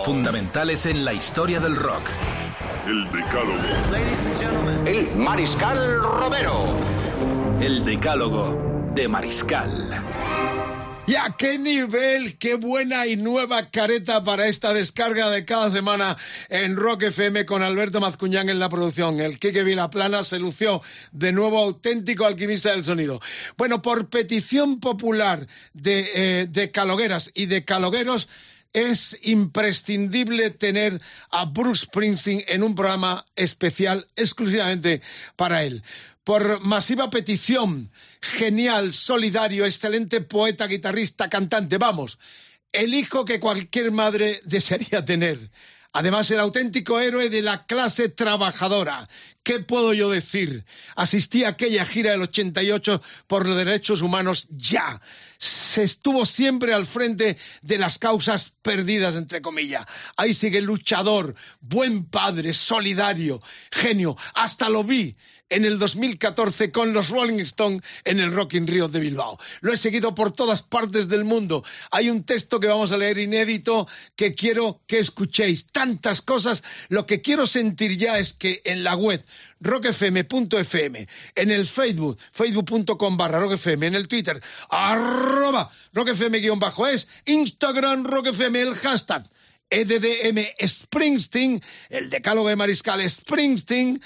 Fundamentales en la historia del rock. El Decálogo. El mariscal Romero. El decálogo de Mariscal. ¿Y a qué nivel? ¡Qué buena y nueva careta para esta descarga de cada semana en Rock FM con Alberto Mazcuñán en la producción! El Quique Vilaplana se lució de nuevo auténtico alquimista del sonido. Bueno, por petición popular de, eh, de calogueras y de calogueros, es imprescindible tener a Bruce Springsteen en un programa especial exclusivamente para él. Por masiva petición, genial, solidario, excelente poeta, guitarrista, cantante, vamos, el hijo que cualquier madre desearía tener. Además, el auténtico héroe de la clase trabajadora. ¿Qué puedo yo decir? Asistí a aquella gira del 88 por los derechos humanos ya. Se estuvo siempre al frente de las causas perdidas, entre comillas. Ahí sigue luchador, buen padre, solidario, genio. Hasta lo vi en el 2014 con los Rolling Stones en el Rock in Rio de Bilbao. Lo he seguido por todas partes del mundo. Hay un texto que vamos a leer inédito que quiero que escuchéis. Tantas cosas. Lo que quiero sentir ya es que en la web rockfm.fm, en el Facebook, facebook.com barra rockfm, en el Twitter, arroba rockfm-es, Instagram rockfm, el hashtag EDDM Springsteen, el decálogo de Mariscal Springsteen,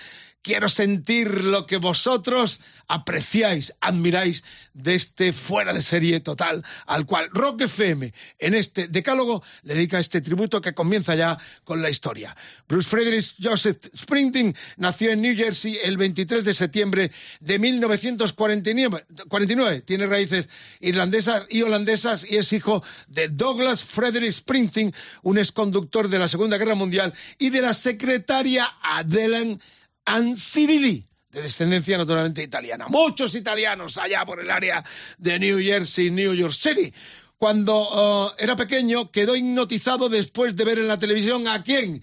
quiero sentir lo que vosotros apreciáis, admiráis de este fuera de serie total al cual Rock FM en este decálogo le dedica este tributo que comienza ya con la historia. Bruce Frederick Joseph Springsteen nació en New Jersey el 23 de septiembre de 1949. Tiene raíces irlandesas y holandesas y es hijo de Douglas Frederick Springsteen, un exconductor de la Segunda Guerra Mundial y de la secretaria Adelaide Ancirili, de descendencia naturalmente italiana. Muchos italianos allá por el área de New Jersey, New York City. Cuando uh, era pequeño quedó hipnotizado después de ver en la televisión a quién?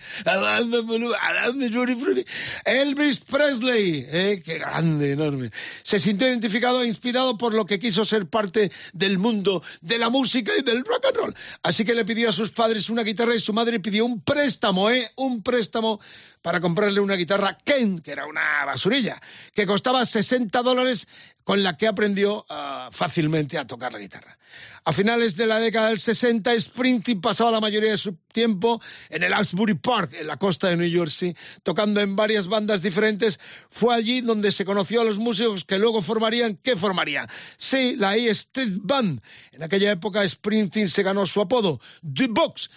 Elvis Presley. ¿eh? Qué grande, enorme. Se sintió identificado e inspirado por lo que quiso ser parte del mundo de la música y del rock and roll. Así que le pidió a sus padres una guitarra y su madre pidió un préstamo, ¿eh? Un préstamo para comprarle una guitarra Ken, que era una basurilla, que costaba 60 dólares, con la que aprendió uh, fácilmente a tocar la guitarra. A finales de la década del 60, Springsteen pasaba la mayoría de su tiempo en el Asbury Park, en la costa de New Jersey, tocando en varias bandas diferentes. Fue allí donde se conoció a los músicos que luego formarían, ¿qué formarían? Sí, la E Street Band. En aquella época, Springsteen se ganó su apodo, The Box,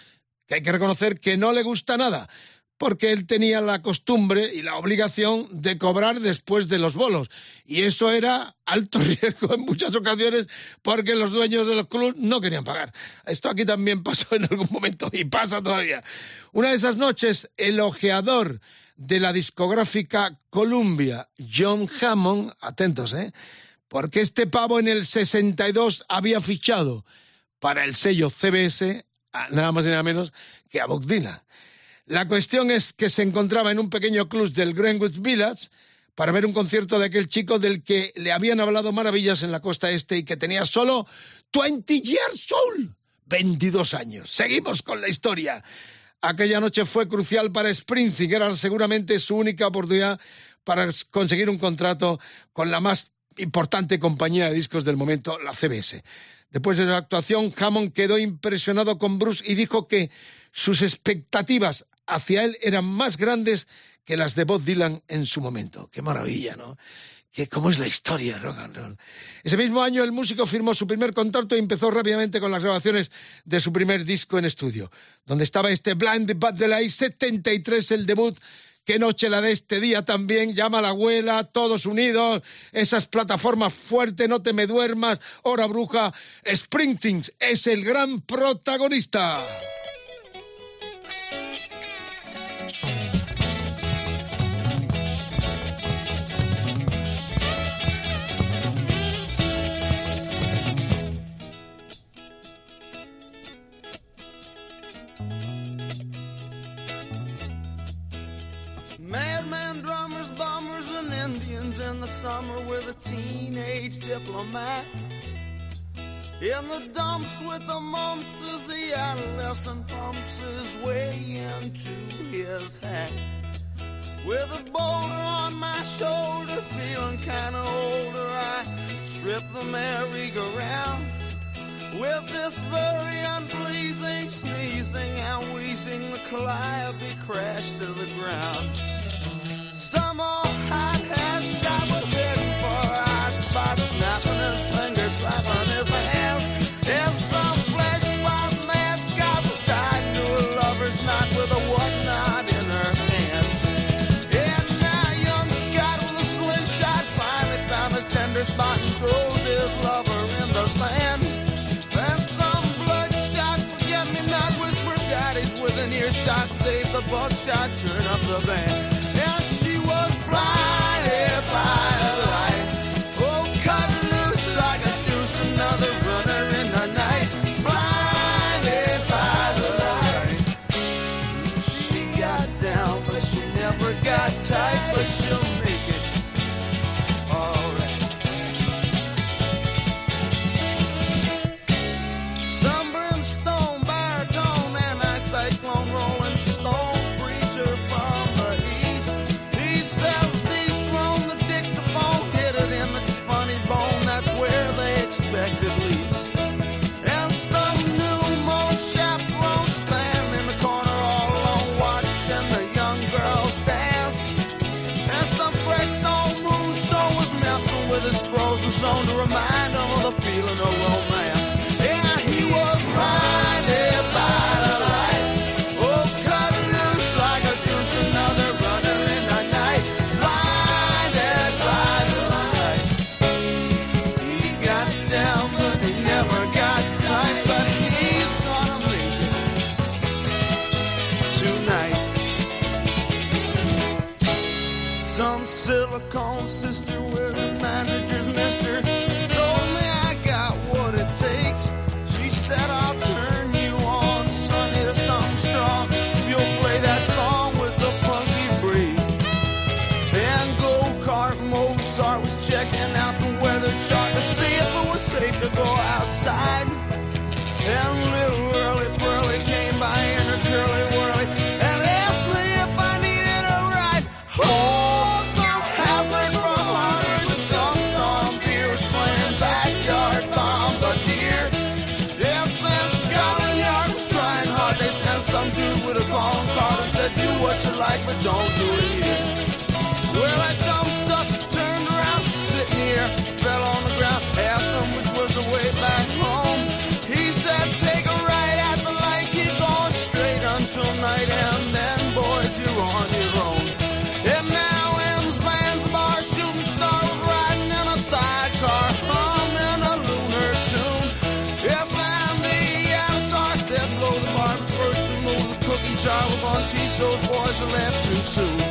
que hay que reconocer que no le gusta nada porque él tenía la costumbre y la obligación de cobrar después de los bolos. Y eso era alto riesgo en muchas ocasiones porque los dueños de los clubes no querían pagar. Esto aquí también pasó en algún momento y pasa todavía. Una de esas noches, el ojeador de la discográfica Columbia, John Hammond, atentos, ¿eh? Porque este pavo en el 62 había fichado para el sello CBS, nada más y nada menos que a Bob Dylan. La cuestión es que se encontraba en un pequeño club del Greenwich Village para ver un concierto de aquel chico del que le habían hablado maravillas en la costa este y que tenía solo 20 years old. 22 años. Seguimos con la historia. Aquella noche fue crucial para Springsteen, era seguramente su única oportunidad para conseguir un contrato con la más importante compañía de discos del momento, la CBS. Después de la actuación, Hammond quedó impresionado con Bruce y dijo que sus expectativas hacia él eran más grandes que las de Bob Dylan en su momento. Qué maravilla, ¿no? Que cómo es la historia rock and roll. Ese mismo año el músico firmó su primer contrato y empezó rápidamente con las grabaciones de su primer disco en estudio, donde estaba este Blind Bad de la I-73, el debut Qué noche la de este día también, llama a la abuela, todos unidos, esas plataformas fuertes, no te me duermas, hora bruja, Springsteen es el gran protagonista. summer with a teenage diplomat. In the dumps with the mumps as the adolescent pumps his way into his hat. With a boulder on my shoulder, feeling kinda older, I trip the merry-go-round. With this very unpleasing sneezing and wheezing, the calliope crashed to the ground. Some old hot hat shop. left too soon.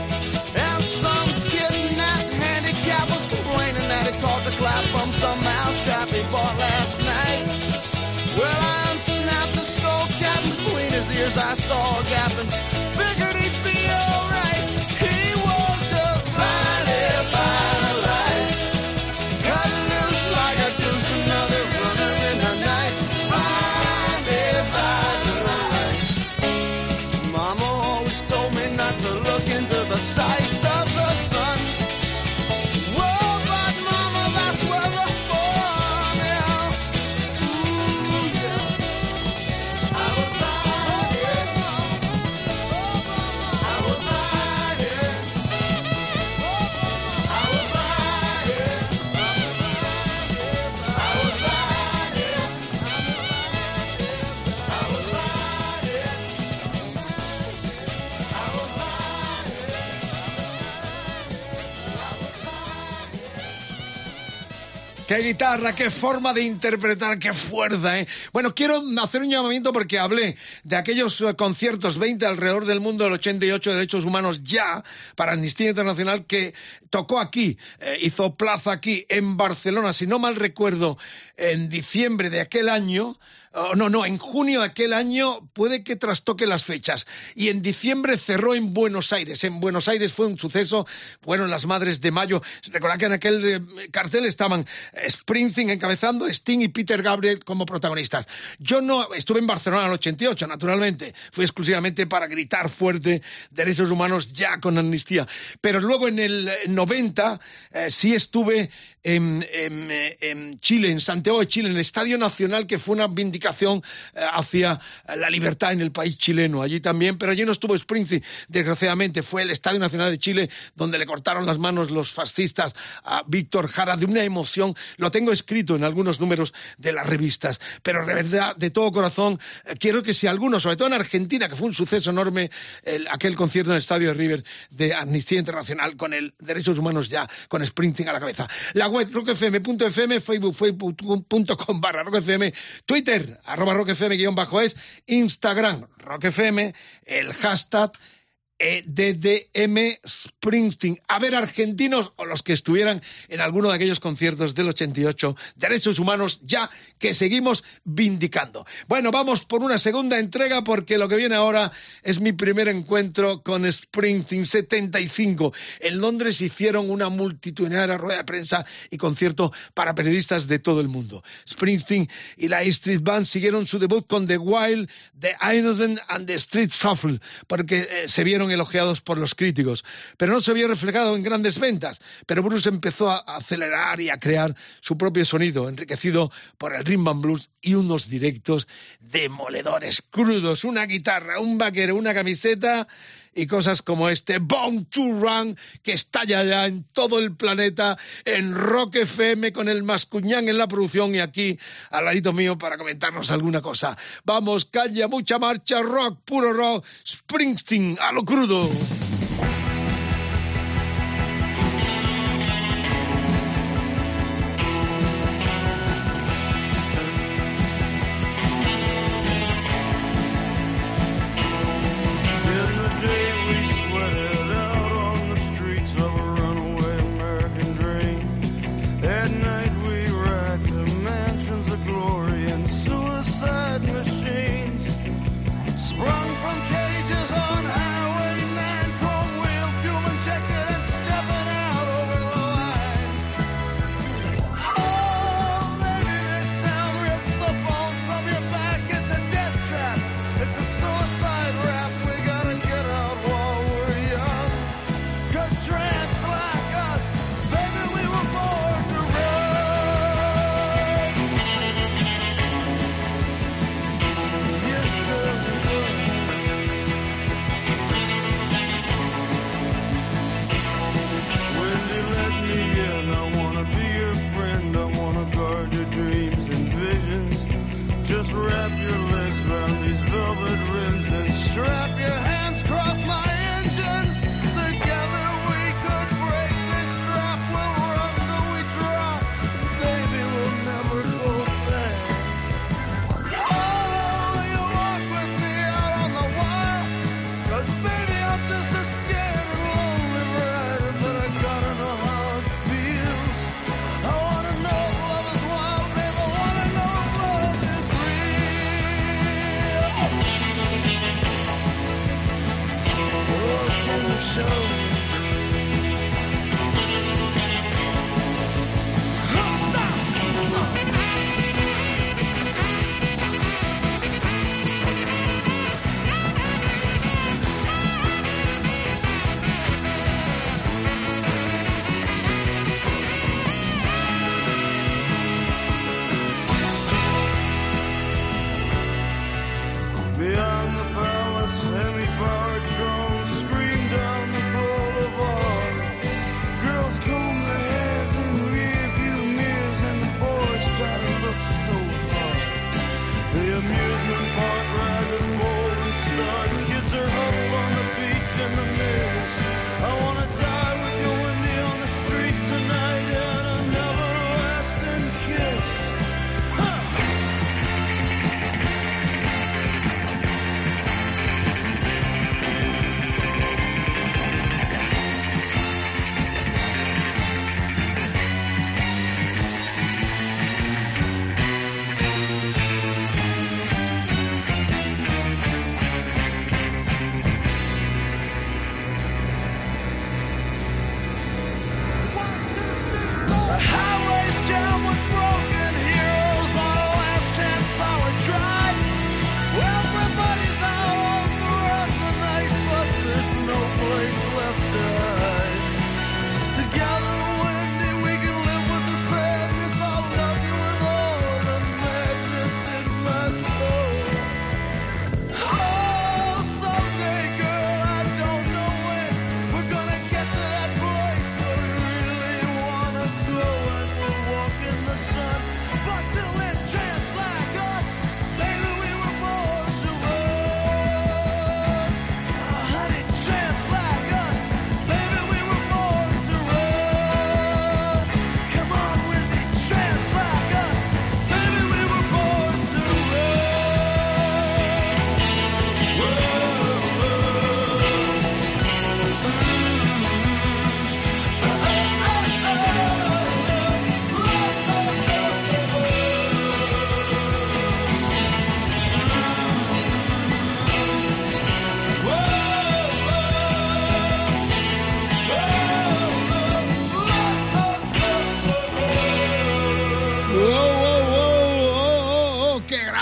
Qué guitarra, qué forma de interpretar, qué fuerza, ¿eh? Bueno, quiero hacer un llamamiento porque hablé de aquellos eh, conciertos 20 alrededor del mundo del 88 de derechos humanos ya para Amnistía Internacional que tocó aquí, eh, hizo plaza aquí en Barcelona, si no mal recuerdo, en diciembre de aquel año. Oh, no, no, en junio de aquel año puede que trastoque las fechas. Y en diciembre cerró en Buenos Aires. En Buenos Aires fue un suceso. Fueron las Madres de Mayo. Recordad que en aquel eh, cartel estaban Springsteen encabezando, Sting y Peter Gabriel como protagonistas. Yo no, estuve en Barcelona en el 88, naturalmente. Fue exclusivamente para gritar fuerte derechos humanos ya con amnistía. Pero luego en el 90 eh, sí estuve en, en, Chile, en Santiago de Chile, en el Estadio Nacional, que fue una vindicación eh, hacia la libertad en el país chileno. Allí también, pero allí no estuvo Springsteen, desgraciadamente. Fue el Estadio Nacional de Chile donde le cortaron las manos los fascistas a Víctor Jara de una emoción. Lo tengo escrito en algunos números de las revistas. Pero verdad, de todo corazón, eh, quiero que si alguno, sobre todo en Argentina, que fue un suceso enorme, aquel concierto en el Estadio de River de Amnistía Internacional con el Derechos Humanos ya, con Springsteen a la cabeza. La web rockfm.fm, facebook.com barra rockfm, Twitter, arroba rockfm guion bajo es, Instagram, rockfm, el hashtag EDDM Springsteen. A ver, argentinos o los que estuvieran en alguno de aquellos conciertos del 88, derechos humanos ya que seguimos vindicando. Bueno, vamos por una segunda entrega porque lo que viene ahora es mi primer encuentro con Springsteen 75. En Londres hicieron una multitudinaria rueda de prensa y concierto para periodistas de todo el mundo. Springsteen y la Street Band siguieron su debut con The Wild, The Innocent and The Street Shuffle porque eh, se vieron elogiados por los críticos, pero no se había reflejado en grandes ventas. Pero Bruce empezó a acelerar y a crear su propio sonido, enriquecido por el rhythm and blues y unos directos demoledores, crudos, una guitarra, un vaquero, una camiseta y cosas como este Born to Run que estalla ya en todo el planeta en Rock FM con el Mascuñán en la producción y aquí al ladito mío para comentarnos alguna cosa. Vamos, calle, mucha marcha, rock, puro rock, Springsteen a lo crudo.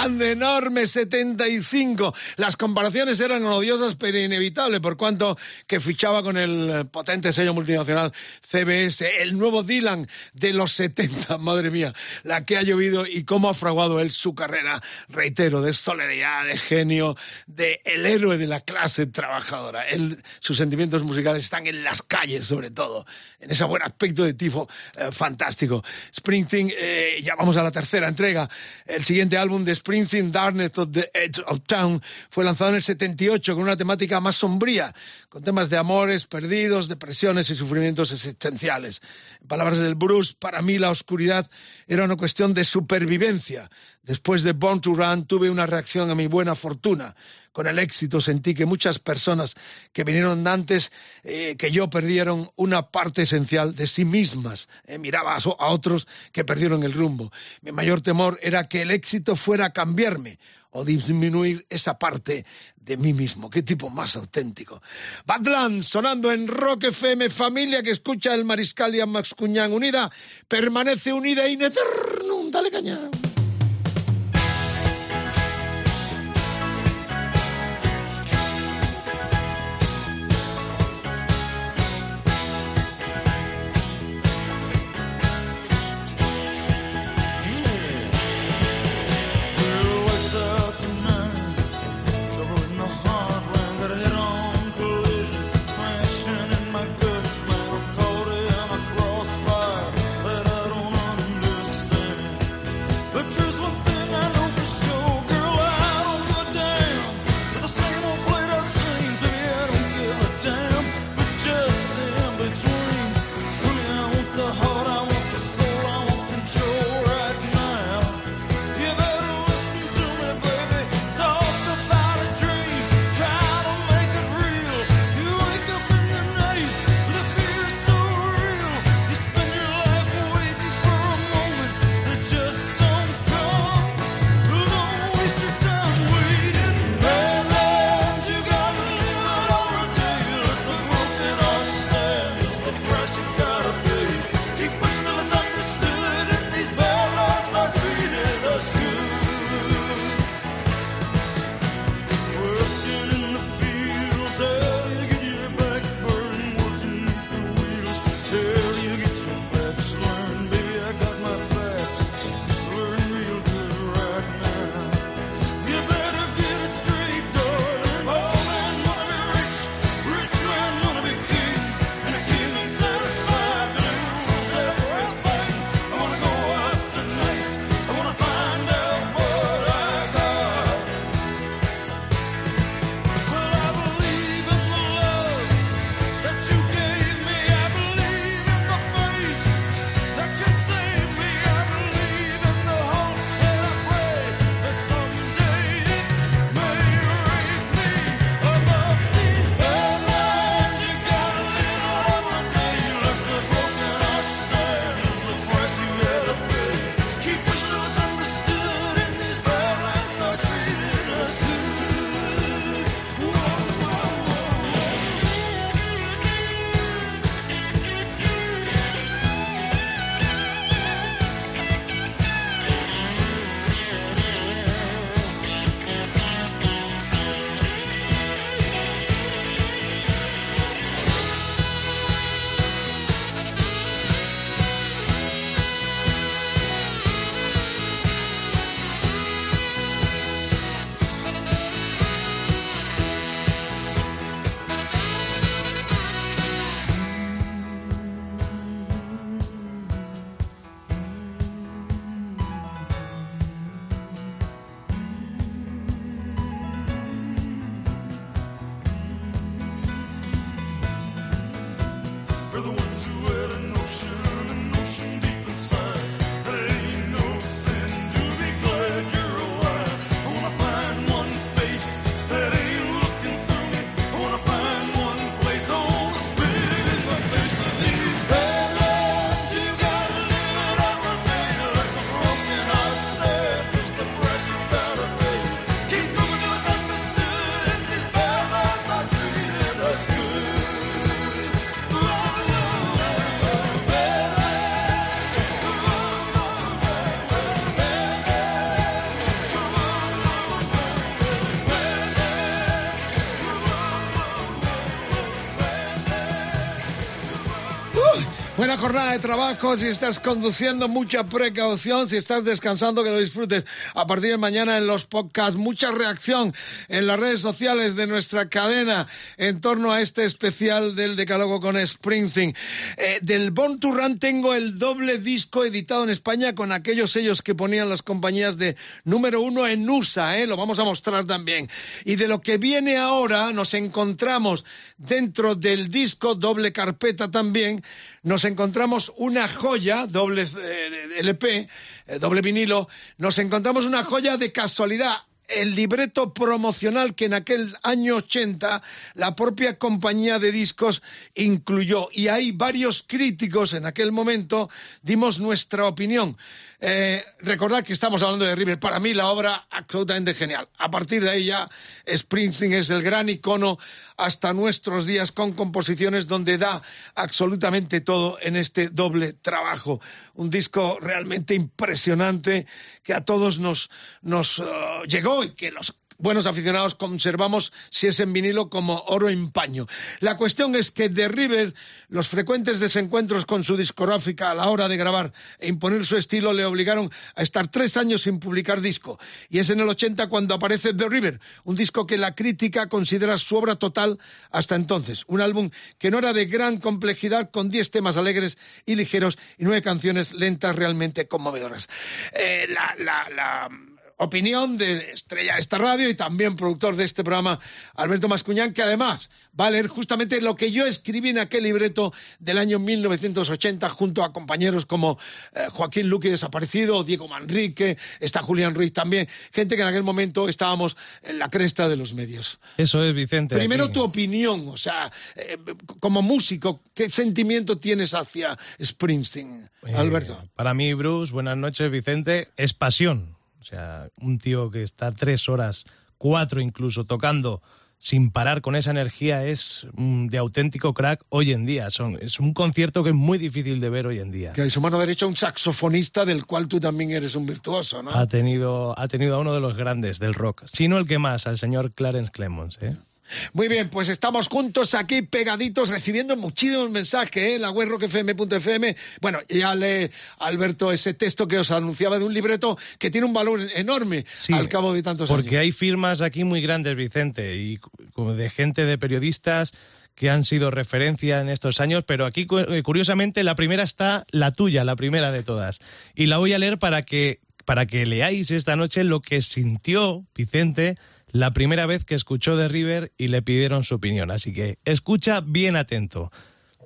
Grande, enorme, 75. Las comparaciones eran odiosas pero inevitables, por cuanto que fichaba con el potente sello multinacional CBS, el nuevo Dylan de los 70. Madre mía, la que ha llovido y cómo ha fraguado él su carrera, reitero, de solidaridad, de genio, de el héroe de la clase trabajadora. sus sentimientos musicales están en las calles, sobre todo, en ese buen aspecto de tifo eh, fantástico. Springsteen, eh, ya vamos a la tercera entrega. El siguiente álbum de Springsteen, Darkness of the Edge of Town, fue lanzado en el 78 con una temática más sombría, con temas de amores perdidos, depresiones y sufrimientos existenciales. En palabras del Bruce, para mí la oscuridad era una cuestión de supervivencia. Después de Born to Run tuve una reacción a mi buena fortuna con el éxito sentí que muchas personas que vinieron antes eh, que yo perdieron una parte esencial de sí mismas. Eh, miraba a, otros que perdieron el rumbo. Mi mayor temor era que el éxito fuera a cambiarme o disminuir esa parte de mí mismo. Qué tipo más auténtico. Badlands sonando en Rock FM, familia que escucha el Mariscal y a Max Cuñán unida, permanece unida in eternum. Dale caña. Buena jornada de trabajo. Si estás conduciendo, mucha precaución. Si estás descansando, que lo disfrutes. A partir de mañana en los podcasts, mucha reacción en las redes sociales de nuestra cadena en torno a este especial del Decálogo con Springsteen. Eh, del Born to tengo el doble disco editado en España con aquellos sellos que ponían las compañías de número uno en USA. Eh, lo vamos a mostrar también. Y de lo que viene ahora, nos encontramos dentro del disco, doble carpeta también nos encontramos una joya, doble eh, LP, eh, doble vinilo, nos encontramos una joya de casualidad el libreto promocional que en aquel año 80 la propia compañía de discos incluyó. Y hay varios críticos en aquel momento, dimos nuestra opinión. Eh, recordad que estamos hablando de River. Para mí la obra absolutamente genial. A partir de ahí ya Springsteen es el gran icono hasta nuestros días con composiciones donde da absolutamente todo en este doble trabajo. Un disco realmente impresionante que a todos nos, nos uh, llegó y que los buenos aficionados conservamos, si es en vinilo, como oro en paño. La cuestión es que de River, los frecuentes desencuentros con su discográfica a la hora de grabar e imponer su estilo le obligaron a estar tres años sin publicar disco. Y es en el 80 cuando aparece The River, un disco que la crítica considera su obra total hasta entonces. Un álbum que no era de gran complejidad, con diez temas alegres y ligeros y nueve canciones lentas realmente conmovedoras. Eh, la, la, la opinión de estrella de esta radio y también productor de este programa, Alberto Mascuñán, que además va a leer justamente lo que yo escribí en aquel libreto del año 1980 junto a compañeros como eh, Joaquín Luque desaparecido, Diego Manrique, está Julián Ruiz también, gente que en aquel momento estábamos en la cresta de los medios. Eso es, Vicente. Primero aquí. tu opinión, o sea, eh, como músico, ¿qué sentimiento tienes hacia Springsteen, Eh, Alberto? Para mí, Bruce, buenas noches, Vicente, es pasión. O sea, un tío que está tres horas, cuatro incluso, tocando sin parar con esa energía es mm, de auténtico crack hoy en día. Son, es un concierto que es muy difícil de ver hoy en día. Que hay su mano derecha un saxofonista del cual tú también eres un virtuoso, ¿no? Ha tenido, ha tenido a uno de los grandes del rock, si no el que más, al señor Clarence Clemons. ¿eh? Muy bien, pues estamos juntos aquí pegaditos recibiendo muchísimos mensajes, ¿eh? La web rockfm.fm. Bueno, ya lee Alberto ese texto que os anunciaba de un libreto que tiene un valor enorme Sí, al cabo de tantos Porque años. hay firmas aquí muy grandes, Vicente, y como de gente, de periodistas que han sido referencia en estos años, pero aquí eh, curiosamente la primera está la tuya, la primera de todas. Y la voy a leer para que, para que leáis esta noche lo que sintió Vicente la primera vez que escuchó de River y le pidieron su opinión. Así que escucha bien atento.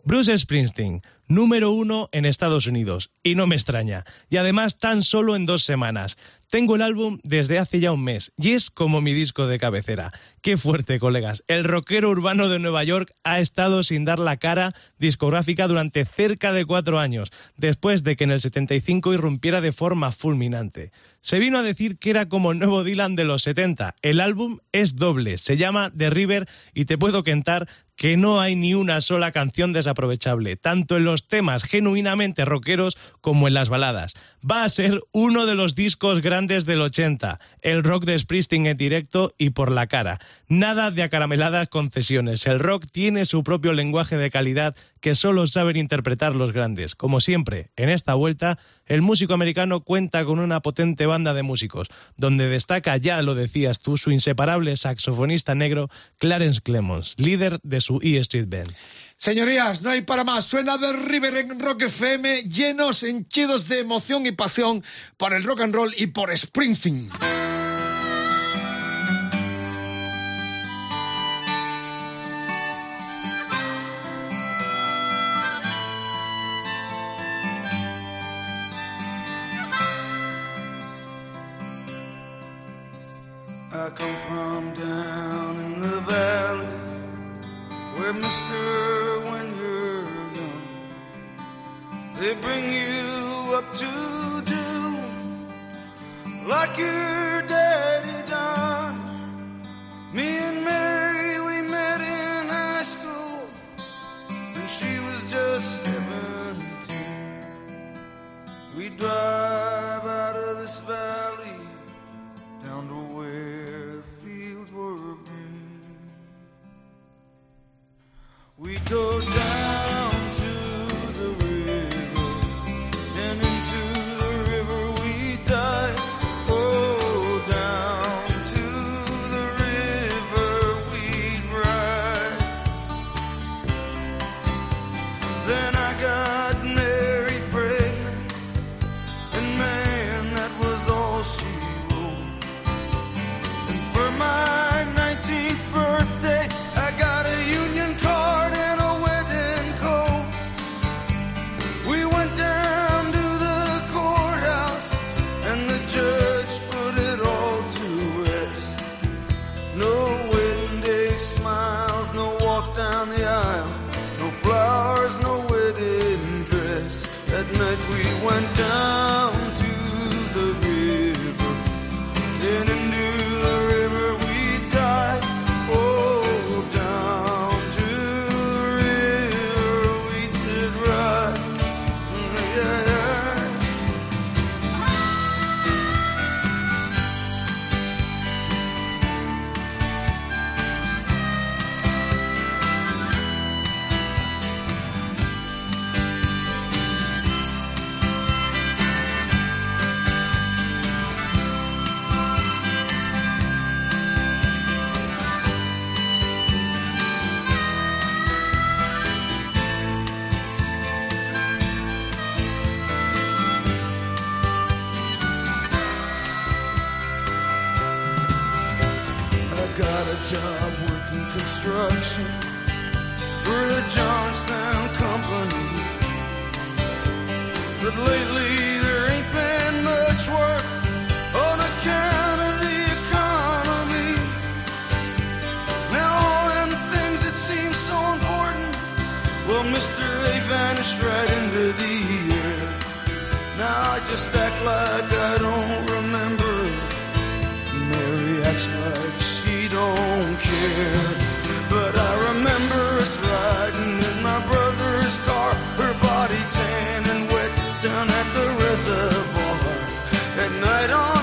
Bruce Springsteen, número uno en Estados Unidos, y no me extraña, y además tan solo en dos semanas. Tengo el álbum desde hace ya un mes, y es como mi disco de cabecera. Qué fuerte, colegas. El rockero urbano de Nueva York ha estado sin dar la cara discográfica durante cerca de cuatro años, después de que en el 75 irrumpiera de forma fulminante. Se vino a decir que era como el nuevo Dylan de los 70. El álbum es doble, se llama The River, y te puedo cantar que no hay ni una sola canción desaprovechable, tanto en los temas genuinamente rockeros como en las baladas. Va a ser uno de los discos grandes del 80, el rock de Springsteen en directo y por la cara. Nada de acarameladas concesiones, el rock tiene su propio lenguaje de calidad que solo saben interpretar los grandes. Como siempre, en esta vuelta, el músico americano cuenta con una potente banda de músicos, donde destaca, ya lo decías tú, su inseparable saxofonista negro Clarence Clemons, líder de su E Street Band. Señorías, no hay para más. Suena de River en Rock FM, llenos, henchidos de emoción y pasión por el rock and roll y por Springsteen. They bring you up to do like your job working construction for the Johnstown Company. But lately there ain't been much work on account of the economy. Now all them things that seem so important, well, mister, they vanished right into the air. Now I just act like I don't remember. Mary acts like don't care. But I remember us riding in my brother's car, her body tan and wet down at the reservoir. At night on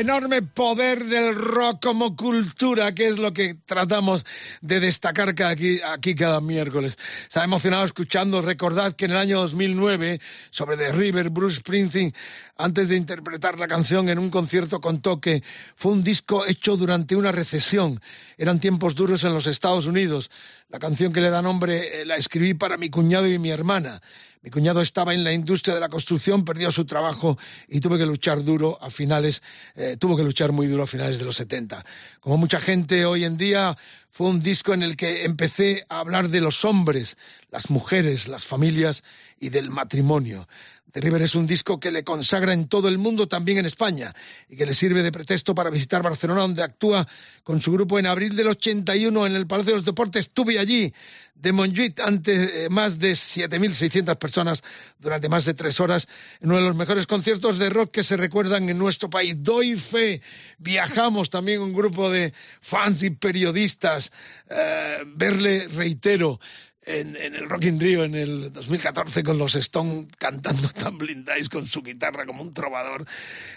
enorme poder del rock como cultura, que es lo que tratamos de destacar cada aquí, aquí cada miércoles. Se ha emocionado escuchando, recordad que en el año 2009, sobre The River, Bruce Springsteen, antes de interpretar la canción en un concierto contó que fue un disco hecho durante una recesión. Eran tiempos duros en los Estados Unidos. La canción que le da nombre eh, la escribí para mi cuñado y mi hermana. Mi cuñado estaba en la industria de la construcción, perdió su trabajo y tuve que luchar duro a finales, eh, tuvo que luchar muy duro a finales de los 70. Como mucha gente hoy en día, fue un disco en el que empecé a hablar de los hombres, las mujeres, las familias y del matrimonio. The River es un disco que le consagra en todo el mundo, también en España, y que le sirve de pretexto para visitar Barcelona, donde actúa con su grupo en abril del 81 en el Palacio de los Deportes. Estuve allí, de Montjuic, ante eh, más de 7.600 personas durante más de tres horas, en uno de los mejores conciertos de rock que se recuerdan en nuestro país. Doy fe, viajamos también un grupo de fans y periodistas. Eh, verle, reitero, en, el Rock in Rio en el 2014 con los Stone cantando Tumbling Dice con su guitarra como un trovador.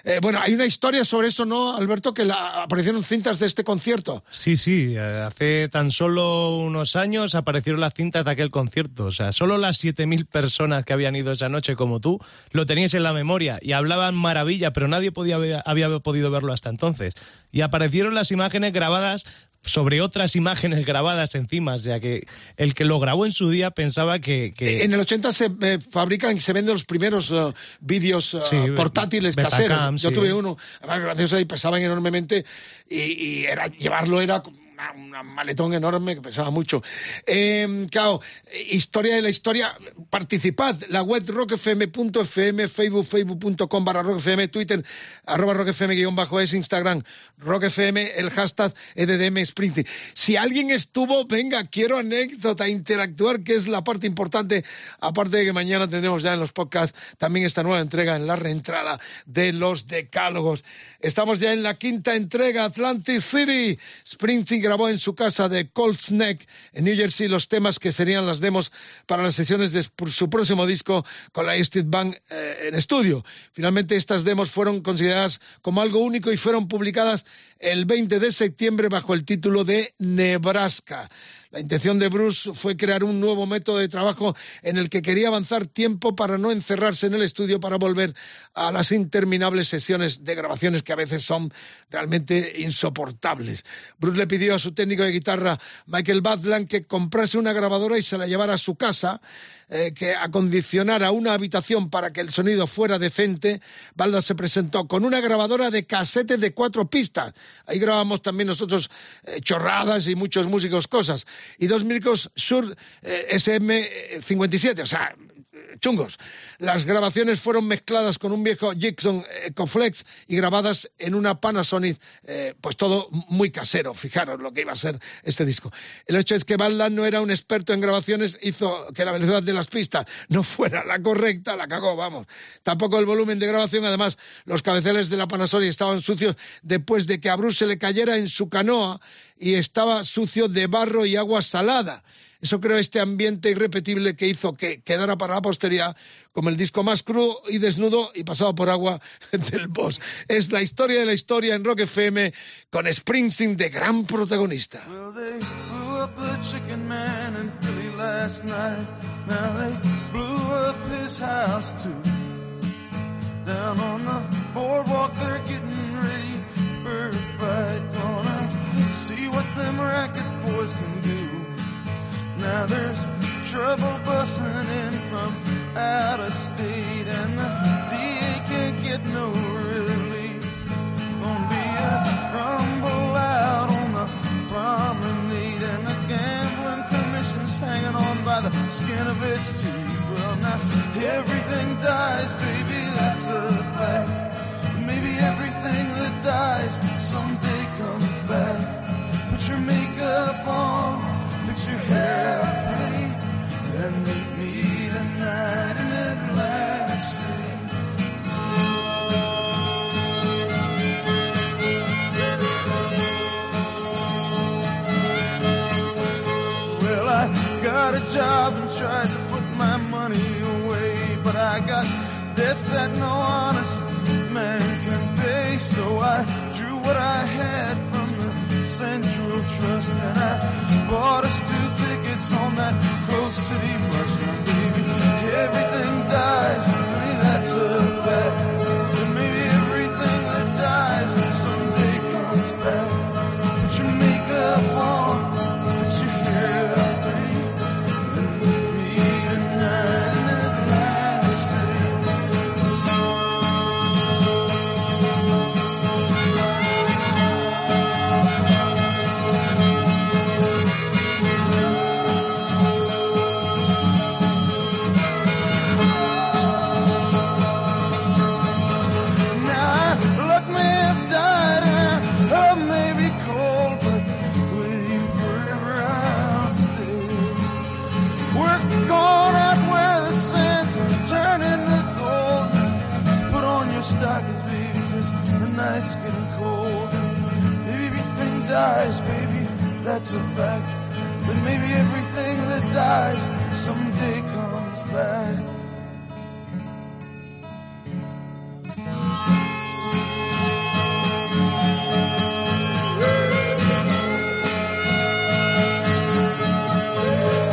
Eh, bueno, hay una historia sobre eso, ¿no, Alberto? Que aparecieron cintas de este concierto. Sí, sí, eh, hace tan solo unos años aparecieron las cintas de aquel concierto. O sea, solo las 7.000 personas que habían ido esa noche como tú lo teníais en la memoria y hablaban maravilla, pero nadie podía había podido verlo hasta entonces. Y aparecieron las imágenes grabadas sobre otras imágenes grabadas encima. O sea que el que lo grabó en su día pensaba que. que... En el 80 se eh, fabrican y se venden los primeros uh, vídeos uh, Sí, portátiles Betacam, caseros. Yo sí. tuve uno, gracias a Dios, pesaban enormemente y, y era, llevarlo era una maletón enorme que pesaba mucho. Eh, historia de la historia, participad. La web rockfm.fm, facebook, facebook.com barra rockfm, twitter, arroba rockfm guion bajo es, Instagram, rockfm, el hashtag EDDM Sprint. Si alguien estuvo, venga, quiero anécdota, interactuar, que es la parte importante, aparte de que mañana tendremos ya en los podcasts también esta nueva entrega en la reentrada de los decálogos. Estamos ya en la quinta entrega, Atlantic City. Springsteen grabó en su casa de Colts Neck, en New Jersey, los temas que serían las demos para las sesiones de su próximo disco con la Street Band eh, en estudio. Finalmente, estas demos fueron consideradas como algo único y fueron publicadas el 20 de septiembre bajo el título de Nebraska. La intención de Bruce fue crear un nuevo método de trabajo en el que quería avanzar tiempo para no encerrarse en el estudio para volver a las interminables sesiones de grabaciones que a veces son realmente insoportables. Bruce le pidió a su técnico de guitarra, Michael Badland, que comprase una grabadora y se la llevara a su casa, eh, que acondicionara una habitación para que el sonido fuera decente. Balda se presentó con una grabadora de casetes de cuatro pistas. Ahí grabamos también nosotros eh, chorradas y muchos músicos cosas. Y dos micros Shure eh, SM57, o sea, chungos. Las grabaciones fueron mezcladas con un viejo Gibson Ecoflex y grabadas en una Panasonic, eh, pues todo muy casero. Fijaros lo que iba a ser este disco. El hecho es que Baldan no era un experto en grabaciones, hizo que la velocidad de las pistas no fuera la correcta, la cagó, vamos. Tampoco el volumen de grabación, además, los cabeceles de la Panasonic estaban sucios después de que a Bruce se le cayera en su canoa y estaba sucio de barro y agua salada. Eso creó este ambiente irrepetible que hizo que quedara para la posteridad como el disco más crudo y desnudo y pasado por agua del boss. Es la historia de la historia en Rock FM con Springsteen de gran protagonista. Down on the boardwalk, they're getting ready for a fight. Gonna see what them racket boys can do. Now there's trouble busting in from out of state, and the DA can't get no relief. Gonna be a rumble out on the promenade, and the gambling commission's hanging on by the skin of its teeth. Well, now everything dies, baby, that's a fact. Maybe everything that dies someday comes back. Put your makeup tried to put my money away, but I got debts that no honest man can pay. So I drew what I had from the Central Trust and I bought us two tickets on that Close City bus. Now, baby, everything dies, honey, that's a that's a fact. But maybe everything that dies someday comes back.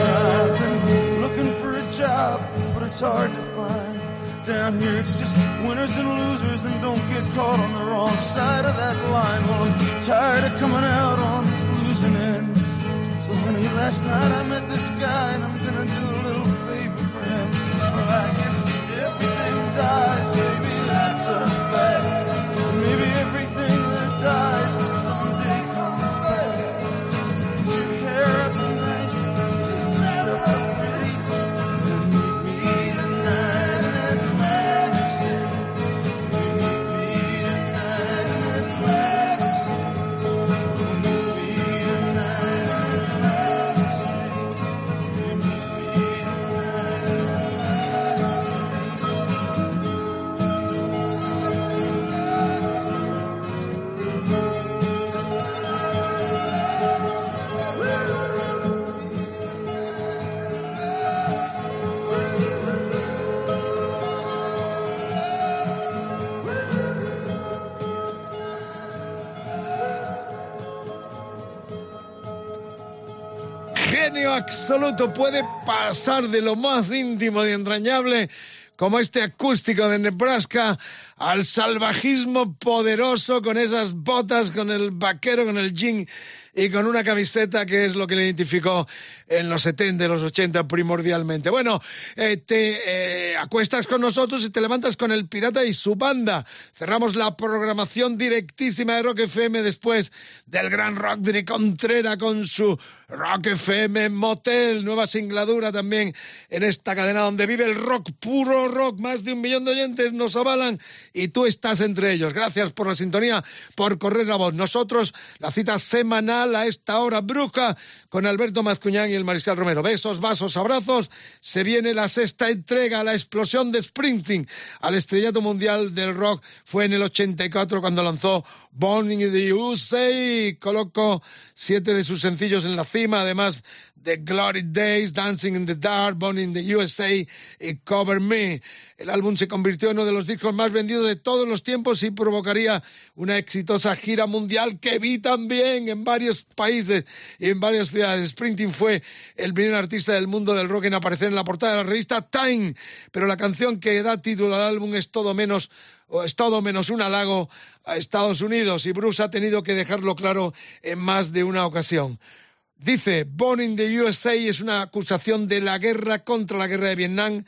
I've been looking for a job, but it's hard to find. Down here, it's just winners and losers, and don't get caught on the wrong side of that line. Well, I'm tired of coming out on this So, honey, last night I met this guy and I'm gonna do absoluto puede pasar de lo más íntimo y entrañable como este acústico de Nebraska al salvajismo poderoso con esas botas, con el vaquero, con el jean y con una camiseta que es lo que le identificó en los 70 y los 80 primordialmente. Bueno, eh, te eh, acuestas con nosotros y te levantas con el Pirata y su banda. Cerramos la programación directísima de Rock FM después del gran rock de Contrera con su Rock FM Motel, nueva singladura también en esta cadena donde vive el rock, puro rock. Más de un millón de oyentes nos avalan y tú estás entre ellos. Gracias por la sintonía, por correr la voz. Nosotros, la cita semanal a esta hora bruja con Alberto Mazcuñán y el Mariscal Romero. Besos, vasos, abrazos. Se viene la sexta entrega, la explosión de Springsteen al estrellato mundial del rock. Fue en el 84 cuando lanzó Born in the USA. Colocó siete de sus sencillos en la cima, además de Glory Days, Dancing in the Dark, Born in the USA y Cover Me. El álbum se convirtió en uno de los discos más vendidos de todos los tiempos y provocaría una exitosa gira mundial que vi también en varios países y en varias ciudades. Springsteen fue el primer artista del mundo del rock en aparecer en la portada de la revista Time, pero la canción que da título al álbum es todo menos o es todo menos un halago a Estados Unidos y Bruce ha tenido que dejarlo claro en más de una ocasión. Dice, Born in the USA es una acusación de la guerra contra la guerra de Vietnam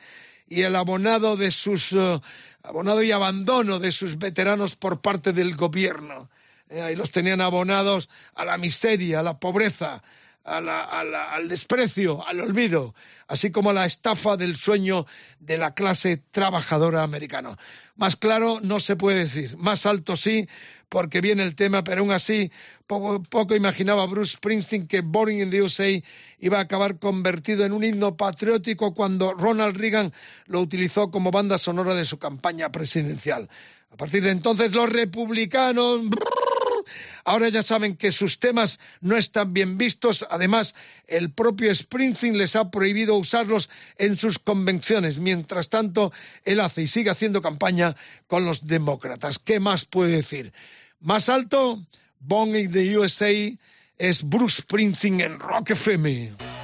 y el abonado de sus eh, abonado y abandono de sus veteranos por parte del gobierno. Eh, ahí los tenían abonados a la miseria, a la pobreza, a al desprecio, al olvido, así como a la estafa del sueño de la clase trabajadora americana. Más claro no se puede decir, más alto sí, porque viene el tema, pero aún así poco, poco imaginaba Bruce Springsteen que Boring in the USA iba a acabar convertido en un himno patriótico cuando Ronald Reagan lo utilizó como banda sonora de su campaña presidencial. A partir de entonces los republicanos Ahora ya saben que sus temas no están bien vistos. Además, el propio Springsteen les ha prohibido usarlos en sus convenciones. Mientras tanto, él hace y sigue haciendo campaña con los demócratas. ¿Qué más puede decir? Más alto, Born in the USA es Bruce Springsteen en Rock FM.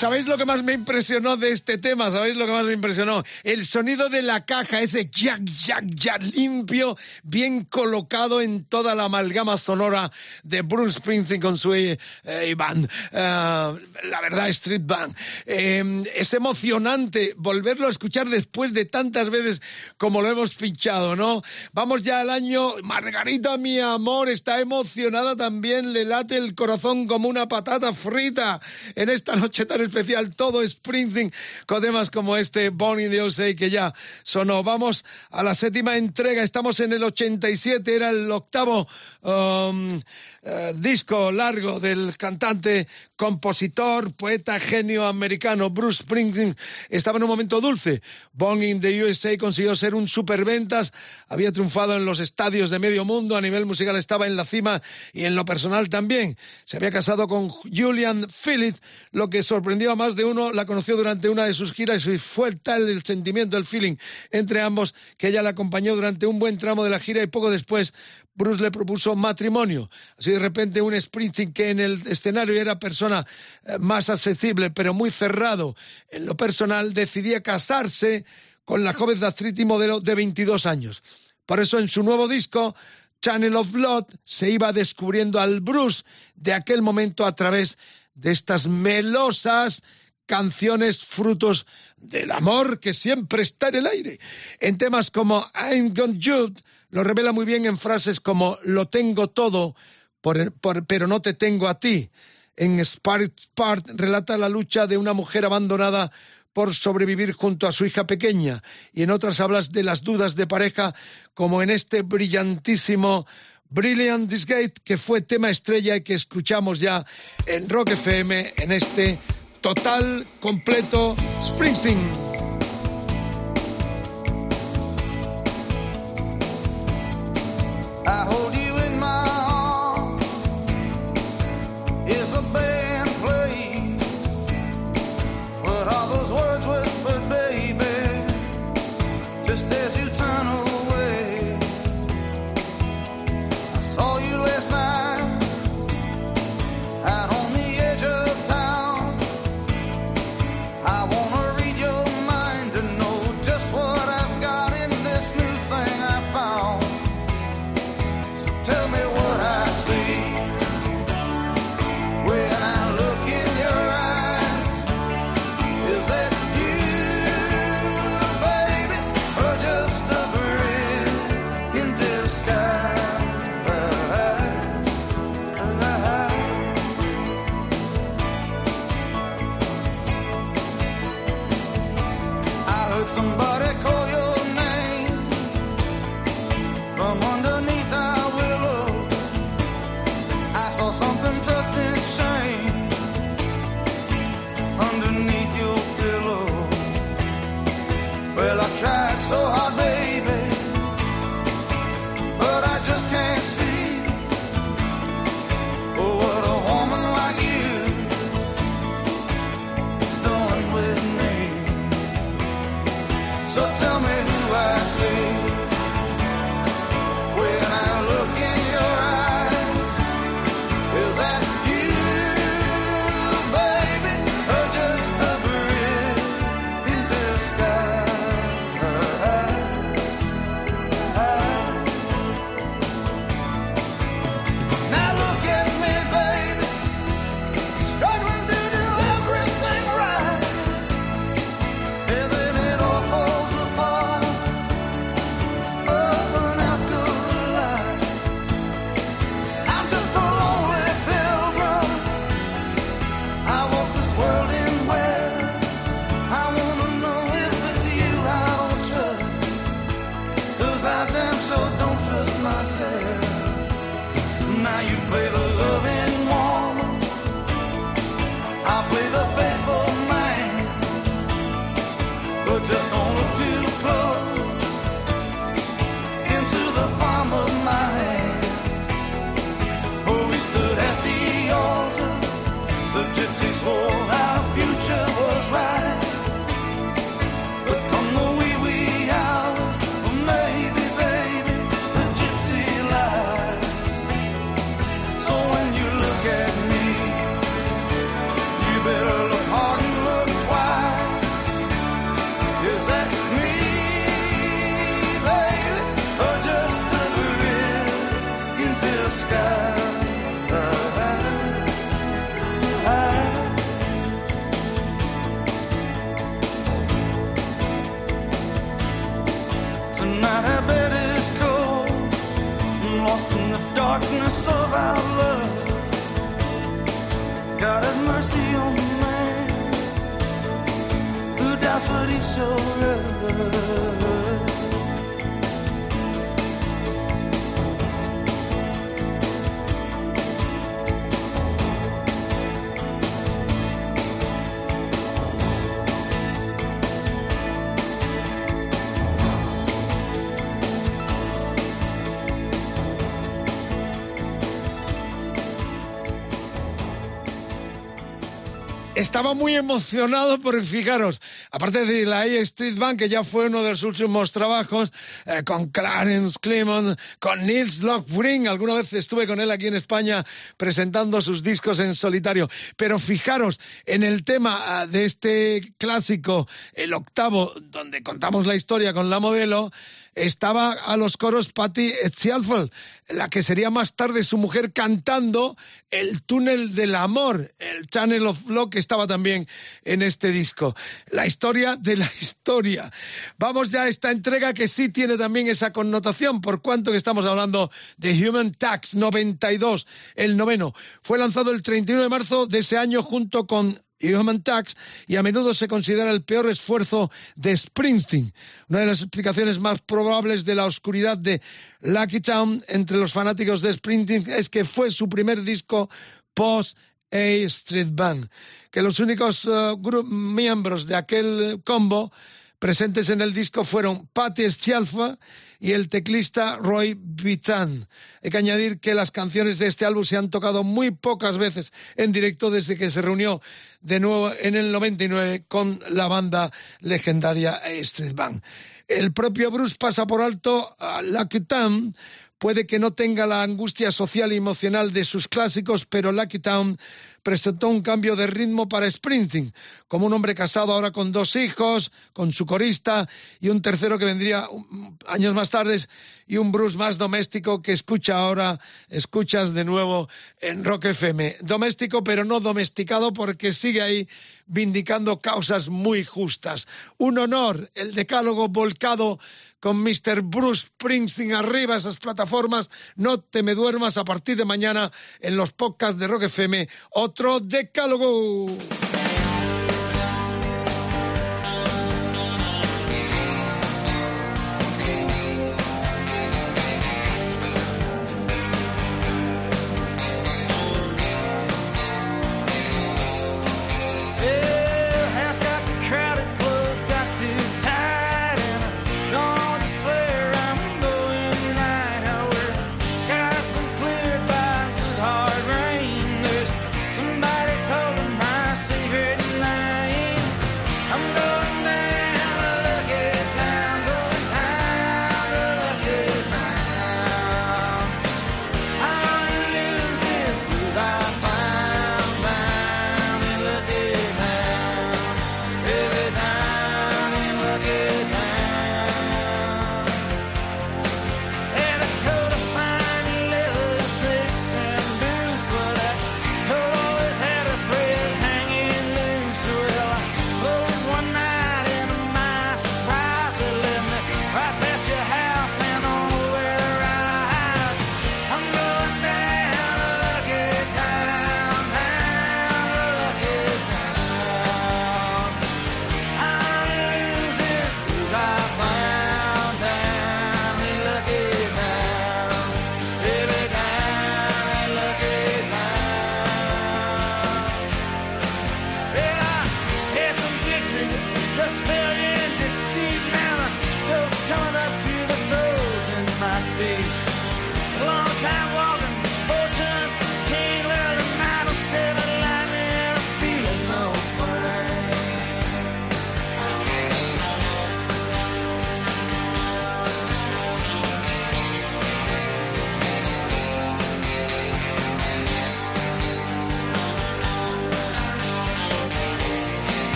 ¿Sabéis lo que más me impresionó de este tema? ¿Sabéis lo que más me impresionó? El sonido de la caja, ese jack, jack, jack limpio, bien colocado en toda la amalgama sonora de Bruce Springsteen con su eh, band. Eh, la verdad, Street Band. Eh, es emocionante volverlo a escuchar después de tantas veces como lo hemos pinchado, ¿no? Vamos ya al año. Margarita, mi amor, está emocionada también. Le late el corazón como una patata frita en esta noche tan especial. Todo Springsteen con temas como este Bonnie de USA que ya sonó. Vamos a la séptima entrega. Estamos en el 87. Era el octavo um, eh, disco largo del cantante, compositor, poeta, genio americano Bruce Springsteen estaba en un momento dulce. Born in the USA consiguió ser un superventas, había triunfado en los estadios de medio mundo, a nivel musical estaba en la cima y en lo personal también. Se había casado con Julian Phillips, lo que sorprendió a más de uno, la conoció durante una de sus giras y fue tal el sentimiento, el feeling entre ambos que ella la acompañó durante un buen tramo de la gira y poco después Bruce le propuso matrimonio. Así de repente un Springsteen que en el escenario era persona eh, más accesible, pero muy cerrado en lo personal, decidía casarse con la joven actriz y modelo de 22 años. Por eso en su nuevo disco, Channel of Blood, se iba descubriendo al Bruce de aquel momento a través de estas melosas canciones frutos del amor que siempre está en el aire. En temas como I'm Gone Jude, lo revela muy bien en frases como lo tengo todo, pero no te tengo a ti. En Spark Part relata la lucha de una mujer abandonada por sobrevivir junto a su hija pequeña y en otras hablas de las dudas de pareja como en este brillantísimo Brilliant Disgate que fue tema estrella y que escuchamos ya en Rock FM en este total completo Springsteen. Estaba muy emocionado porque, fijaros, aparte de la A Street Band, que ya fue uno de los últimos trabajos, eh, con Clarence Clement, con Nils Lockbring, alguna vez estuve con él aquí en España presentando sus discos en solitario. Pero fijaros, en el tema ah, de este clásico, el octavo, donde contamos la historia con la modelo, estaba a los coros Patty Scialfeld, la que sería más tarde su mujer cantando El túnel del amor, el Channel of Love que estaba también en este disco. La historia de la historia. Vamos ya a esta entrega que sí tiene también esa connotación, por cuanto que estamos hablando de Human Tax 92, el noveno. Fue lanzado el 31 de marzo de ese año junto con Human Tax y a menudo se considera el peor esfuerzo de Springsteen. Una de las explicaciones más probables de la oscuridad de Lucky Town entre los fanáticos de Springsteen es que fue su primer disco post A Street Band, que los únicos uh, miembros de aquel combo presentes en el disco fueron Patti Scialfa y el teclista Roy Vitan. Hay que añadir que las canciones de este álbum se han tocado muy pocas veces en directo desde que se reunió de nuevo en el 99 con la banda legendaria Street Band. El propio Bruce pasa por alto a Lucky Puede que no tenga la angustia social y emocional de sus clásicos, pero Lucky Town presentó un cambio de ritmo para Sprinting, como un hombre casado ahora con dos hijos, con su corista y un tercero que vendría años más tarde y un Bruce más doméstico que escucha ahora, escuchas de nuevo en Rock FM. Doméstico pero no domesticado porque sigue ahí vindicando causas muy justas. Un honor, el decálogo volcado con Mr. Bruce Springsteen arriba esas plataformas. No te me duermas a partir de mañana en los podcasts de Rock FM. Otro decálogo.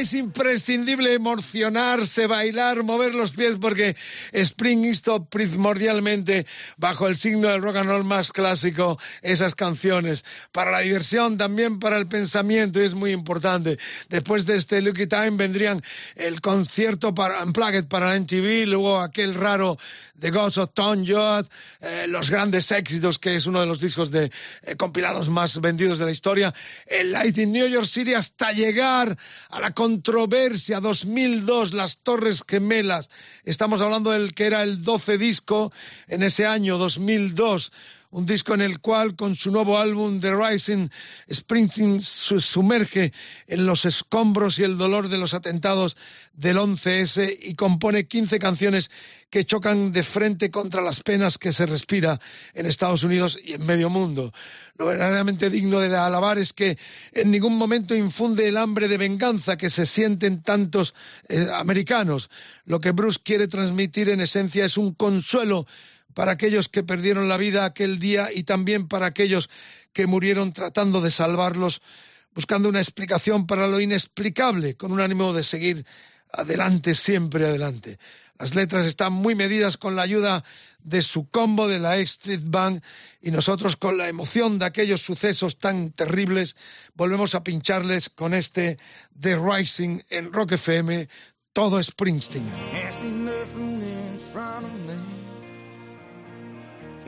Es imprescindible emocionarse, bailar, mover los pies porque Spring hizo primordialmente bajo el signo del rock and roll más clásico esas canciones. Para la diversión, también para el pensamiento y es muy importante. Después de este Lucky Time vendrían el concierto para Unplugged para la MTV, luego aquel raro The Ghost of Tom Joad, eh, los grandes éxitos que es uno de los discos de eh, compilados más vendidos de la historia, el Light in New York City hasta llegar a la controversia 2002, las Torres Gemelas. Estamos hablando del que era el 12 disco en ese año 2002 un disco en el cual con su nuevo álbum The Rising Springsteen se sumerge en los escombros y el dolor de los atentados del 11S y compone 15 canciones que chocan de frente contra las penas que se respira en Estados Unidos y en medio mundo. Lo verdaderamente digno de alabar es que en ningún momento infunde el hambre de venganza que se sienten tantos eh, americanos. Lo que Bruce quiere transmitir en esencia es un consuelo para aquellos que perdieron la vida aquel día y también para aquellos que murieron tratando de salvarlos, buscando una explicación para lo inexplicable, con un ánimo de seguir adelante, siempre adelante. Las letras están muy medidas con la ayuda de su combo de la Street Band y nosotros con la emoción de aquellos sucesos tan terribles volvemos a pincharles con este The Rising en Rock FM, todo Springsteen.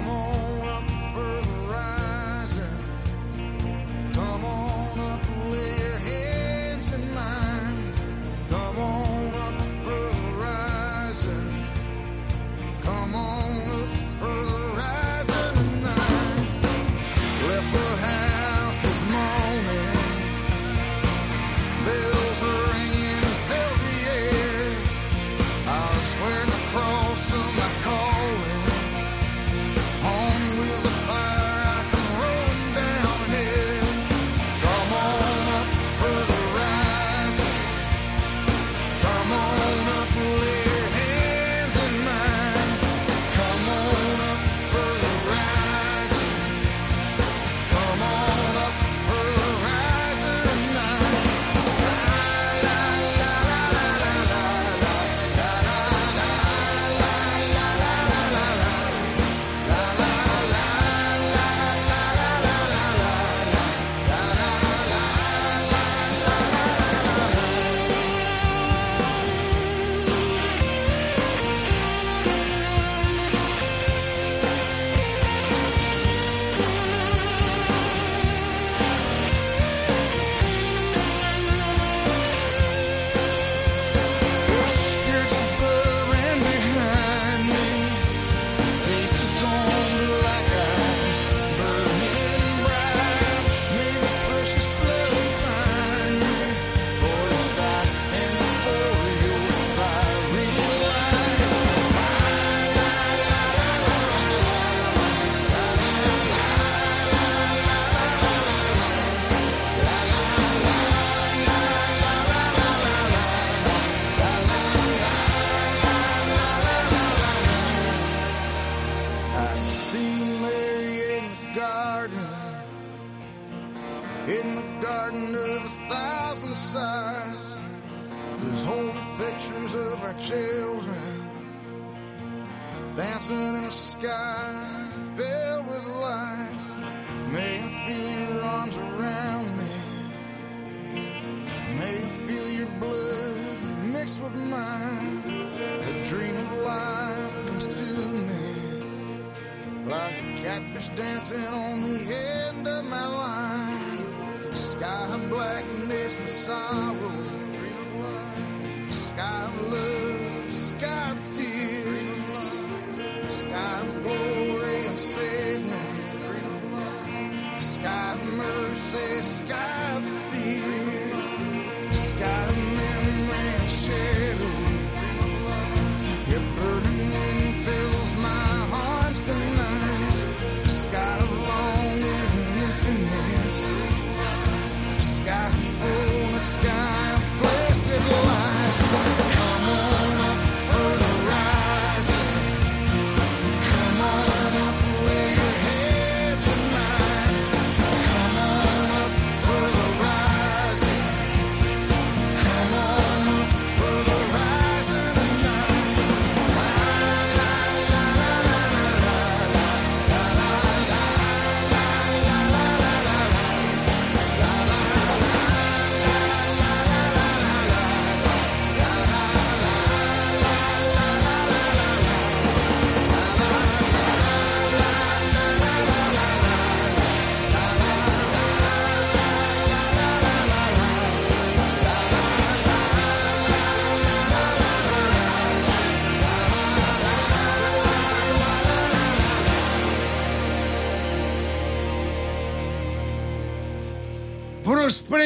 Come on up for the rising. Come on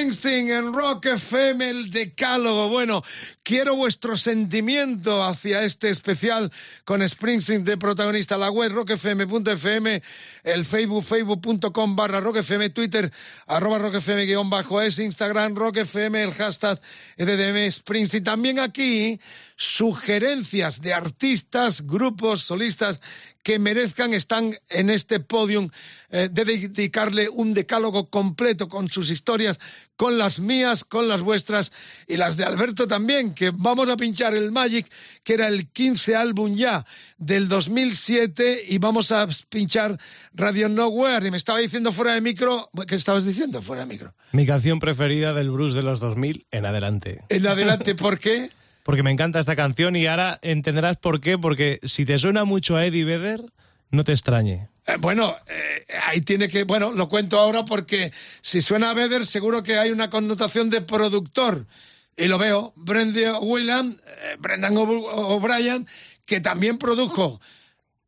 Springsteen en Rock FM, el decálogo. Bueno, quiero vuestro sentimiento hacia este especial con Springsteen de protagonista. La web rockfm.fm, el Facebook, facebook.com barra rockfm, Twitter, arroba rockfm guion bajo es, Instagram, rockfm, el hashtag EDDM Springsteen. También aquí sugerencias de artistas, grupos, solistas que merezcan están en este podium eh, de dedicarle un decálogo completo con sus historias, con las mías, con las vuestras y las de Alberto también, que vamos a pinchar el Magic, que era el 15 álbum ya del 2007 y vamos a pinchar Radio Nowhere. Y me estaba diciendo fuera de micro, ¿qué estabas diciendo fuera de micro? Mi canción preferida del Bruce de los 2000 en adelante. En adelante, ¿por qué? porque me encanta esta canción y ahora entenderás por qué, porque si te suena mucho a Eddie Vedder, no te extrañe. Eh, bueno, eh, ahí tiene que, bueno, lo cuento ahora porque si suena a Vedder seguro que hay una connotación de productor. Y lo veo, Brendan William, eh, Brendan O'Brien, que también produjo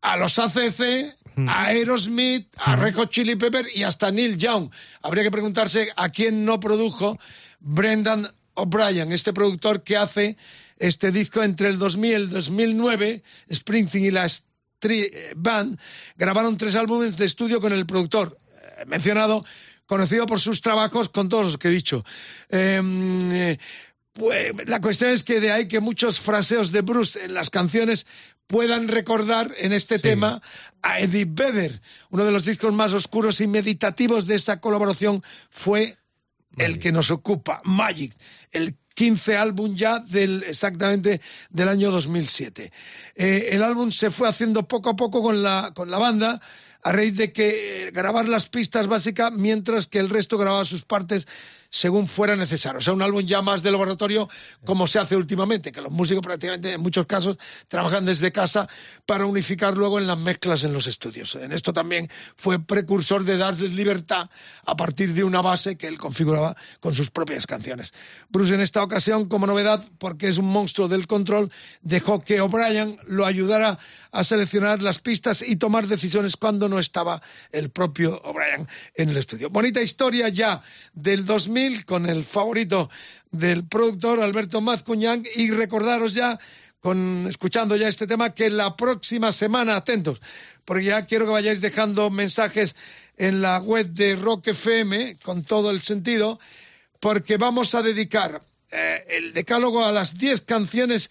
a los ACC, a Aerosmith, a Rejo Chili Pepper y hasta Neil Young. Habría que preguntarse a quién no produjo Brendan O'Brien, este productor que hace este disco entre el 2000 y el 2009, Springsteen y la Street Band grabaron tres álbumes de estudio con el productor eh, mencionado, conocido por sus trabajos con todos los que he dicho. Em, eh, pues, la cuestión es que de ahí que muchos fraseos de Bruce en las canciones puedan recordar en este tema a Eddie Vedder. Uno de los discos más oscuros y meditativos de esta colaboración fue el que nos ocupa, Magic, el 15 álbum ya del exactamente del año 2007. Eh, el álbum se fue haciendo poco a poco con la, con la banda a raíz de que eh, grabar las pistas básicas mientras que el resto grababa sus partes según fuera necesario. O sea, un álbum ya más de laboratorio como se hace últimamente, que los músicos prácticamente en muchos casos trabajan desde casa para unificar luego en las mezclas en los estudios. En esto también fue precursor de darles libertad a partir de una base que él configuraba con sus propias canciones. Bruce en esta ocasión, como novedad, porque es un monstruo del control, dejó que O'Brien lo ayudara a seleccionar las pistas y tomar decisiones cuando no estaba el propio O'Brien en el estudio. Bonita historia ya del 2000 con el favorito del productor Alberto Mazcuñán y recordaros ya con escuchando ya este tema que la próxima semana atentos porque ya quiero que vayáis dejando mensajes en la web de Rock FM con todo el sentido porque vamos a dedicar eh, el decálogo a las 10 canciones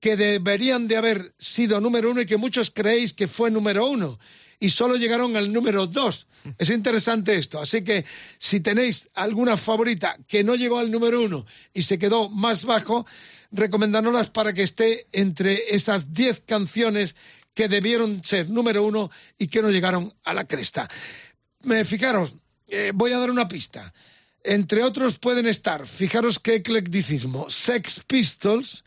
que deberían de haber sido número uno y que muchos creéis que fue número uno y solo llegaron al número dos. Es interesante esto. Así que si tenéis alguna favorita que no llegó al número uno y se quedó más bajo, recomendándolas para que esté entre esas diez canciones que debieron ser número uno y que no llegaron a la cresta. fijaros, eh, voy a dar una pista. Entre otros pueden estar, fijaros qué eclecticismo, Sex Pistols,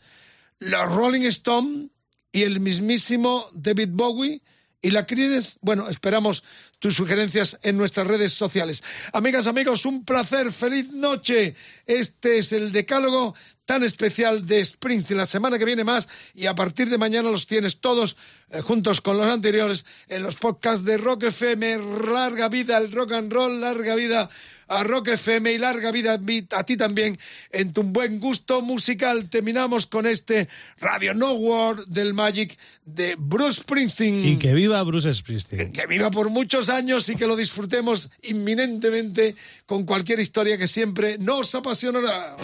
los Rolling Stones y el mismísimo David Bowie, ¿Y la crees? Bueno, esperamos tus sugerencias en nuestras redes sociales. Amigas, amigos, un placer, feliz noche. Este es el decálogo tan especial de Springsteen. La semana que viene más y a partir de mañana los tienes todos eh, juntos con los anteriores en los podcasts de Rock FM. Larga vida el rock and roll, larga vida a Rock FM y larga vida a ti también en tu buen gusto musical. Terminamos con este Radio No World del Magic de Bruce Springsteen. Y que viva Bruce Springsteen. Que viva por muchos años y que lo disfrutemos inminentemente con cualquier historia que siempre nos apasionará.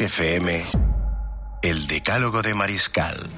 FM, el decálogo de Mariscal.